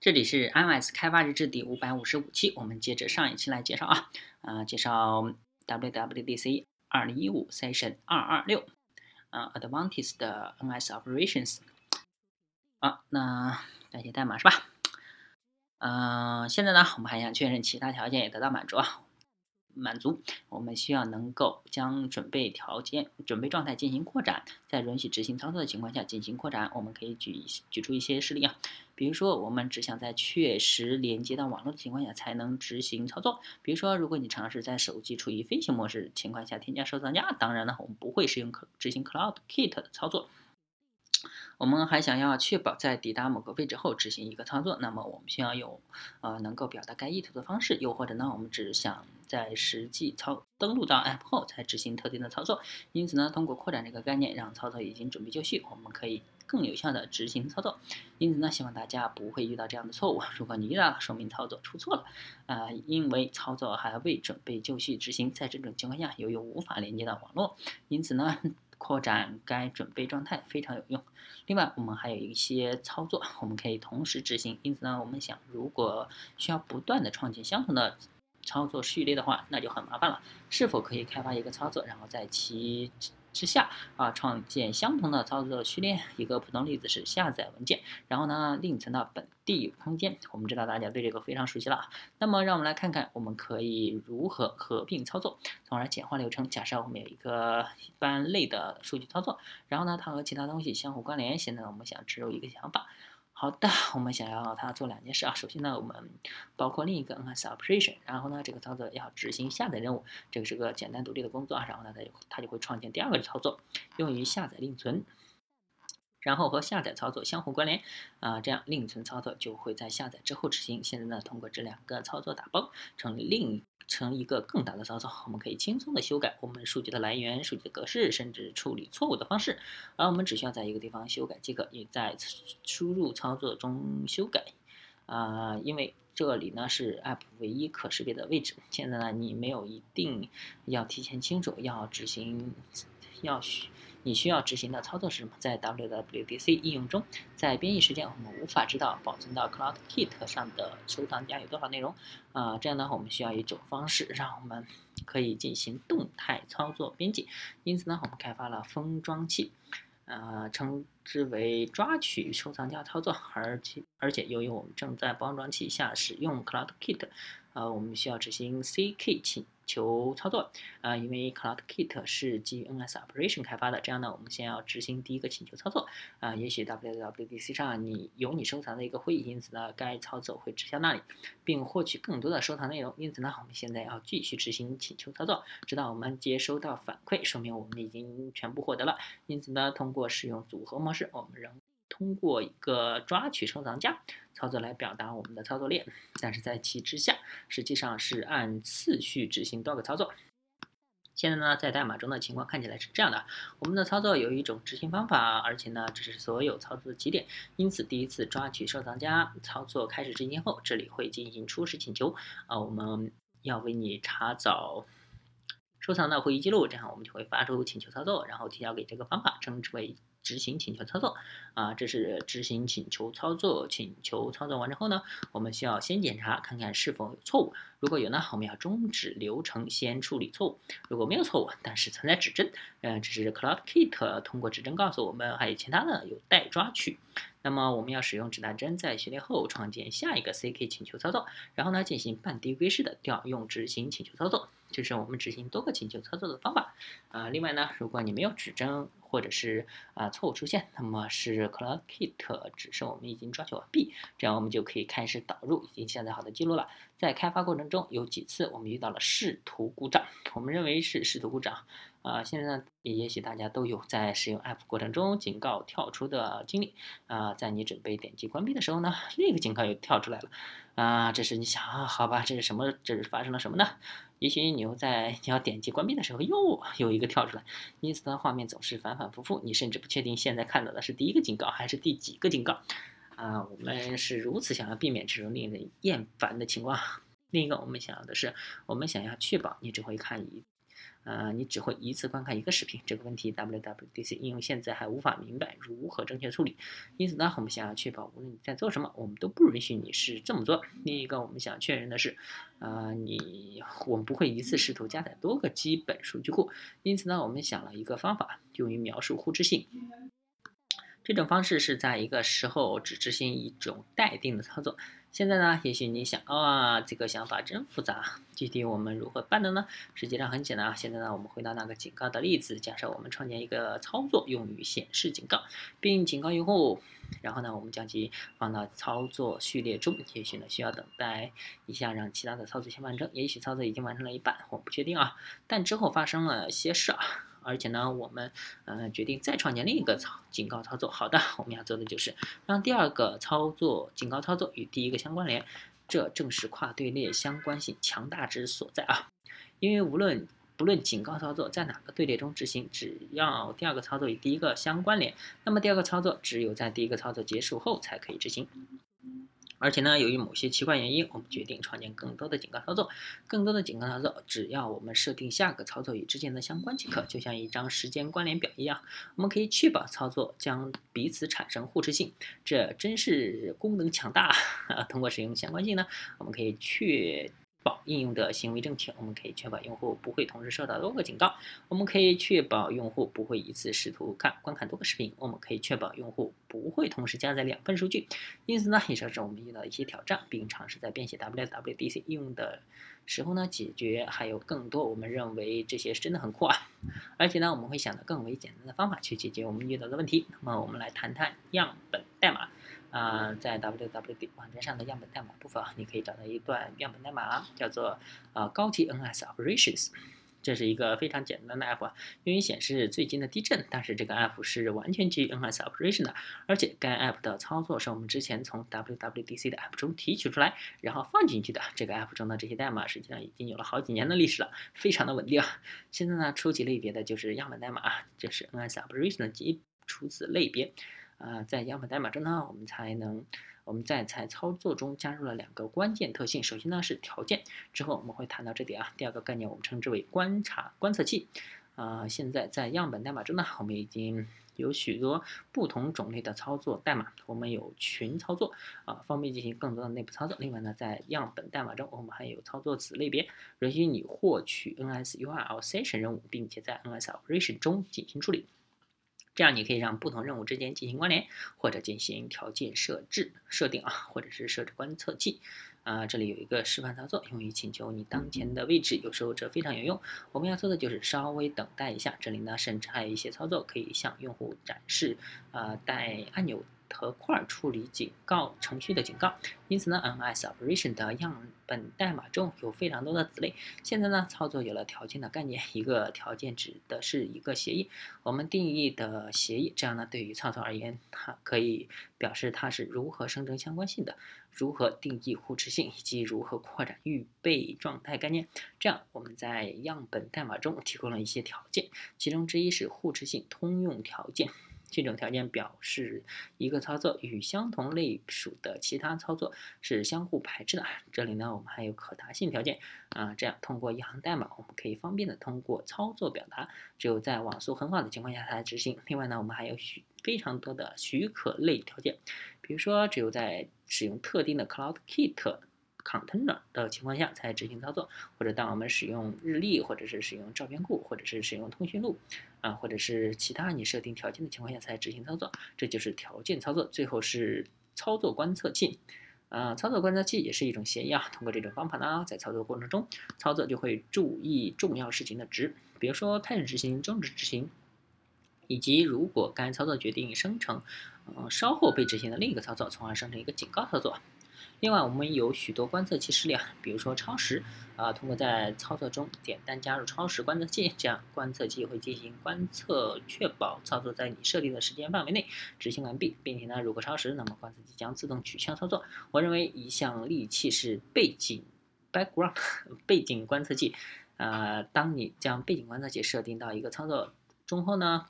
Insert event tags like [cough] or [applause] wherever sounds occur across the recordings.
这里是 iOS 开发日志第五百五十五期，我们接着上一期来介绍啊，啊，介绍 WWDC 二零一五 Session 二二六，啊，Advantage 的 NS Operations，啊，那改写代码是吧？嗯，现在呢，我们还想确认其他条件也得到满足啊。满足，我们需要能够将准备条件、准备状态进行扩展，在允许执行操作的情况下进行扩展。我们可以举举出一些事例啊，比如说，我们只想在确实连接到网络的情况下才能执行操作。比如说，如果你尝试在手机处于飞行模式情况下添加收藏夹，当然呢，我们不会使用可执行 Cloud Kit 的操作。我们还想要确保在抵达某个位置后执行一个操作，那么我们需要有呃能够表达该意图的方式，又或者呢，我们只想在实际操登录到 App 后才执行特定的操作。因此呢，通过扩展这个概念，让操作已经准备就绪，我们可以更有效的执行操作。因此呢，希望大家不会遇到这样的错误。[laughs] 如果你遇到了，说明操作出错了啊，因为操作还未准备就绪执行。在这种情况下，由于无法连接到网络，因此呢。扩展该准备状态非常有用。另外，我们还有一些操作，我们可以同时执行。因此呢，我们想，如果需要不断的创建相同的操作序列的话，那就很麻烦了。是否可以开发一个操作，然后在其之下啊，创建相同的操作序列。一个普通例子是下载文件，然后呢，另存到本地空间。我们知道大家对这个非常熟悉了。那么，让我们来看看我们可以如何合并操作，从而简化流程。假设我们有一个一般类的数据操作，然后呢，它和其他东西相互关联。现在我们想植入一个想法。好的，我们想要它做两件事啊。首先呢，我们包括另一个 NS operation，然后呢，这个操作要执行下载任务，这个是个简单独立的工作啊。然后呢，它就它就会创建第二个操作，用于下载另存，然后和下载操作相互关联啊，这样另存操作就会在下载之后执行。现在呢，通过这两个操作打包成另。成一个更大的操作，我们可以轻松的修改我们数据的来源、数据的格式，甚至处理错误的方式。而我们只需要在一个地方修改即可，也在输入操作中修改。啊，因为这里呢是 App 唯一可识别的位置。现在呢，你没有一定要提前清楚要执行要。你需要执行的操作是什么？在 WWDC 应用中，在编译时间，我们无法知道保存到 Cloud Kit 上的收藏夹有多少内容。啊，这样呢，我们需要一种方式，让我们可以进行动态操作编辑。因此呢，我们开发了封装器，呃，称之为抓取收藏夹操作。而且，而且由于我们正在包装器下使用 Cloud Kit，呃，我们需要执行 CK 请。求操作啊，因为 Cloud Kit 是基于 NS Operation 开发的，这样呢，我们先要执行第一个请求操作啊。也许 WWDC 上你有你收藏的一个会议，因此呢，该操作会指向那里，并获取更多的收藏内容。因此呢，我们现在要继续执行请求操作，直到我们接收到反馈，说明我们已经全部获得了。因此呢，通过使用组合模式，我们仍通过一个抓取收藏夹操作来表达我们的操作链，但是在其之下，实际上是按次序执行多个操作。现在呢，在代码中的情况看起来是这样的：我们的操作有一种执行方法，而且呢，这是所有操作的起点。因此，第一次抓取收藏夹操作开始执行后，这里会进行初始请求啊，我们要为你查找收藏的会议记录，这样我们就会发出请求操作，然后提交给这个方法，称之为。执行请求操作啊，这是执行请求操作。请求操作完成后呢，我们需要先检查看看是否有错误。如果有呢，我们要终止流程，先处理错误。如果没有错误，但是存在指针，嗯，这是 Cloud Kit 通过指针告诉我们还有其他的有待抓取。那么我们要使用指南针在序列后创建下一个 CK 请求操作，然后呢进行半递归式的调用执行请求操作，这是我们执行多个请求操作的方法啊。另外呢，如果你没有指针，或者是啊错误出现，那么是 Clock Kit 指示我们已经抓取完毕，这样我们就可以开始导入已经下载好的记录了。在开发过程中有几次我们遇到了视图故障，我们认为是视图故障啊。现在呢，也也许大家都有在使用 App 过程中警告跳出的经历啊，在你准备点击关闭的时候呢，另一个警告又跳出来了啊。这时你想啊，好吧，这是什么？这是发生了什么呢？也许你又在你要点击关闭的时候又有一个跳出来，因此呢，画面总是反反复复，你甚至不确定现在看到的是第一个警告还是第几个警告啊！我们是如此想要避免这种令人厌烦的情况。另一个我们想要的是，我们想要确保你只会看一呃，你只会一次观看一个视频，这个问题 WWDC 应用现在还无法明白如何正确处理。因此呢，我们想要确保无论你在做什么，我们都不允许你是这么做。另一个我们想确认的是，呃，你我们不会一次试图加载多个基本数据库。因此呢，我们想了一个方法，用于描述互斥性。这种方式是在一个时候只执行一种待定的操作。现在呢，也许你想啊，这个想法真复杂，具体我们如何办的呢？实际上很简单啊。现在呢，我们回到那个警告的例子，假设我们创建一个操作用于显示警告，并警告用户，然后呢，我们将其放到操作序列中。也许呢，需要等待一下，让其他的操作先完成。也许操作已经完成了一半，我不确定啊。但之后发生了些事啊。而且呢，我们呃决定再创建另一个操警告操作。好的，我们要做的就是让第二个操作警告操作与第一个相关联，这正是跨队列相关性强大之所在啊！因为无论不论警告操作在哪个队列中执行，只要第二个操作与第一个相关联，那么第二个操作只有在第一个操作结束后才可以执行。而且呢，由于某些奇怪原因，我们决定创建更多的警告操作。更多的警告操作，只要我们设定下个操作与之前的相关即可，就像一张时间关联表一样。我们可以确保操作将彼此产生互斥性，这真是功能强大啊！[laughs] 通过使用相关性呢，我们可以确。保应用的行为正确，我们可以确保用户不会同时收到多个警告。我们可以确保用户不会一次试图看观看多个视频。我们可以确保用户不会同时加载两份数据。因此呢，以上是我们遇到的一些挑战，并尝试在编写 WWDC 应用的时候呢解决。还有更多，我们认为这些是真的很酷啊！而且呢，我们会想到更为简单的方法去解决我们遇到的问题。那么，我们来谈谈样本代码。啊，在 WWD 网站上的样本代码部分啊，你可以找到一段样本代码，叫做呃高级 NS Operations。这是一个非常简单的 app，用于显示最近的地震。但是这个 app 是完全基于 NS Operation 的，而且该 app 的操作是我们之前从 WWDC 的 app 中提取出来，然后放进去的。这个 app 中的这些代码实际上已经有了好几年的历史了，非常的稳定。现在呢，初级类别的就是样本代码啊，这是 NS Operation 的基础子类别。啊，在样本代码中呢，我们才能我们在在操作中加入了两个关键特性。首先呢是条件，之后我们会谈到这点啊。第二个概念我们称之为观察观测器。啊，现在在样本代码中呢，我们已经有许多不同种类的操作代码。我们有群操作啊，方便进行更多的内部操作。另外呢，在样本代码中，我们还有操作子类别，允许你获取 NS URL session 任务，并且在 NS operation 中进行处理。这样你可以让不同任务之间进行关联，或者进行条件设置设定啊，或者是设置观测器啊。这里有一个示范操作，用于请求你当前的位置，有时候这非常有用。我们要做的就是稍微等待一下。这里呢，甚至还有一些操作可以向用户展示啊带按钮。和块处理警告程序的警告，因此呢，NS Operation 的样本代码中有非常多的子类。现在呢，操作有了条件的概念，一个条件指的是一个协议，我们定义的协议。这样呢，对于操作而言，它可以表示它是如何生成相关性的，如何定义互斥性，以及如何扩展预备状态概念。这样，我们在样本代码中提供了一些条件，其中之一是互斥性通用条件。这种条件表示一个操作与相同类属的其他操作是相互排斥的。这里呢，我们还有可达性条件啊，这样通过一行代码，我们可以方便的通过操作表达，只有在网速很好的情况下才执行。另外呢，我们还有许非常多的许可类条件，比如说只有在使用特定的 CloudKit。Container 的情况下才执行操作，或者当我们使用日历，或者是使用照片库，或者是使用通讯录，啊，或者是其他你设定条件的情况下才执行操作，这就是条件操作。最后是操作观测器，啊，操作观测器也是一种协议啊。通过这种方法呢，在操作过程中，操作就会注意重要事情的值，比如说开始执行、终止执行，以及如果该操作决定生成，嗯，稍后被执行的另一个操作，从而生成一个警告操作。另外，我们有许多观测器示例啊，比如说超时啊，通过在操作中简单加入超时观测器，这样观测器会进行观测，确保操作在你设定的时间范围内执行完毕，并且呢，如果超时，那么观测器将自动取消操作。我认为一项利器是背景 （background） [laughs] 背景观测器，呃，当你将背景观测器设定到一个操作中后呢，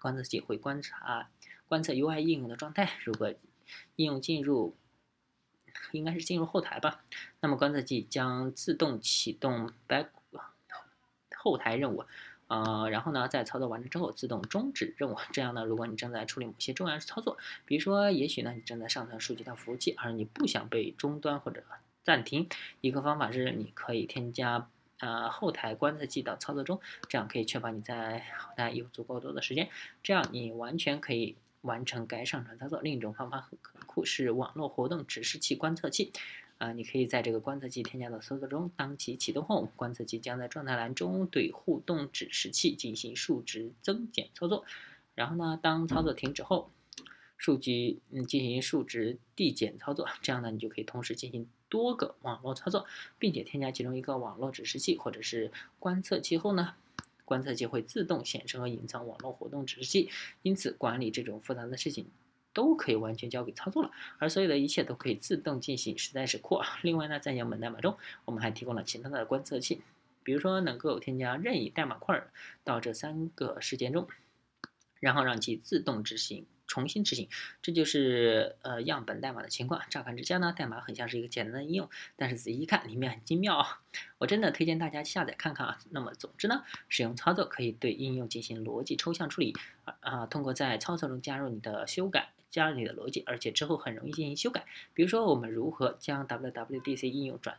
观测器会观察观测 UI 应用的状态，如果应用进入应该是进入后台吧，那么观测器将自动启动 back 后台任务。呃，然后呢，在操作完成之后自动终止任务。这样呢，如果你正在处理某些重要操作，比如说，也许呢，你正在上传数据到服务器，而你不想被中断或者暂停，一个方法是你可以添加呃后台观测器到操作中，这样可以确保你在后台有足够多的时间，这样你完全可以完成该上传操作。另一种方法很酷，是网络活动指示器观测器。啊，你可以在这个观测器添加到操作中，当其启动后，观测器将在状态栏中对互动指示器进行数值增减操作。然后呢，当操作停止后，数据嗯进行数值递减操作。这样呢，你就可以同时进行多个网络操作，并且添加其中一个网络指示器或者是观测器后呢，观测器会自动显示和隐藏网络活动指示器。因此，管理这种复杂的事情。都可以完全交给操作了，而所有的一切都可以自动进行，实在是酷啊！另外呢，在样本代码中，我们还提供了其他的观测器，比如说能够添加任意代码块到这三个事件中，然后让其自动执行。重新执行，这就是呃样本代码的情况。乍看之下呢，代码很像是一个简单的应用，但是仔细一看，里面很精妙啊！我真的推荐大家下载看看啊。那么总之呢，使用操作可以对应用进行逻辑抽象处理啊，通过在操作中加入你的修改，加入你的逻辑，而且之后很容易进行修改。比如说，我们如何将 WWDC 应用转。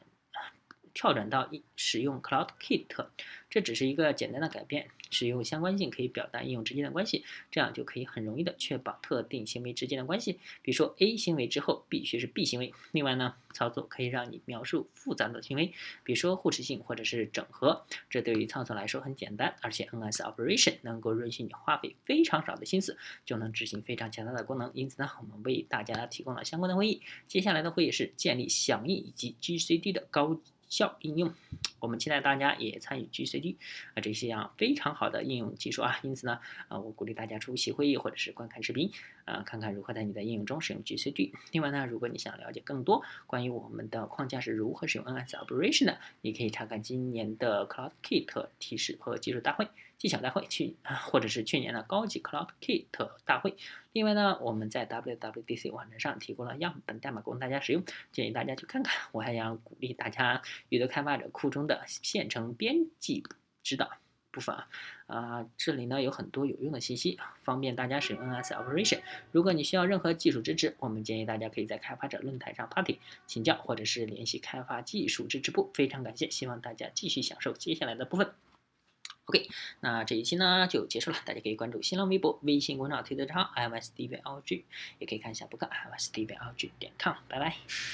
跳转到一使用 CloudKit，这只是一个简单的改变。使用相关性可以表达应用之间的关系，这样就可以很容易的确保特定行为之间的关系。比如说 A 行为之后必须是 B 行为。另外呢，操作可以让你描述复杂的行为，比如说互斥性或者是整合。这对于操作来说很简单，而且 NS Operation 能够允许你花费非常少的心思就能执行非常强大的功能。因此呢，我们为大家提供了相关的会议。接下来的会议是建立响应以及 GCD 的高。效应用，我们期待大家也参与 GCD 啊这些啊非常好的应用技术啊，因此呢，啊我鼓励大家出席会议或者是观看视频。啊，看看如何在你的应用中使用 GCD。另外呢，如果你想了解更多关于我们的框架是如何使用 NS Operation 的，你可以查看今年的 CloudKit 提示和技术大会。技巧大会去啊，或者是去年的高级 Cloud Kit 大会。另外呢，我们在 WWDC 网站上提供了样本代码供大家使用，建议大家去看看。我还想鼓励大家阅读开发者库中的线程编辑指导部分啊，啊，这里呢有很多有用的信息，方便大家使用 NS Operation。如果你需要任何技术支持，我们建议大家可以在开发者论坛上 Party 请教，或者是联系开发技术支持部。非常感谢，希望大家继续享受接下来的部分。OK，那这一期呢就结束了，大家可以关注新浪微博、微信公众号、推特账号 i m s d v l g 也可以看一下博客 i m s d v l g 点 com，拜拜。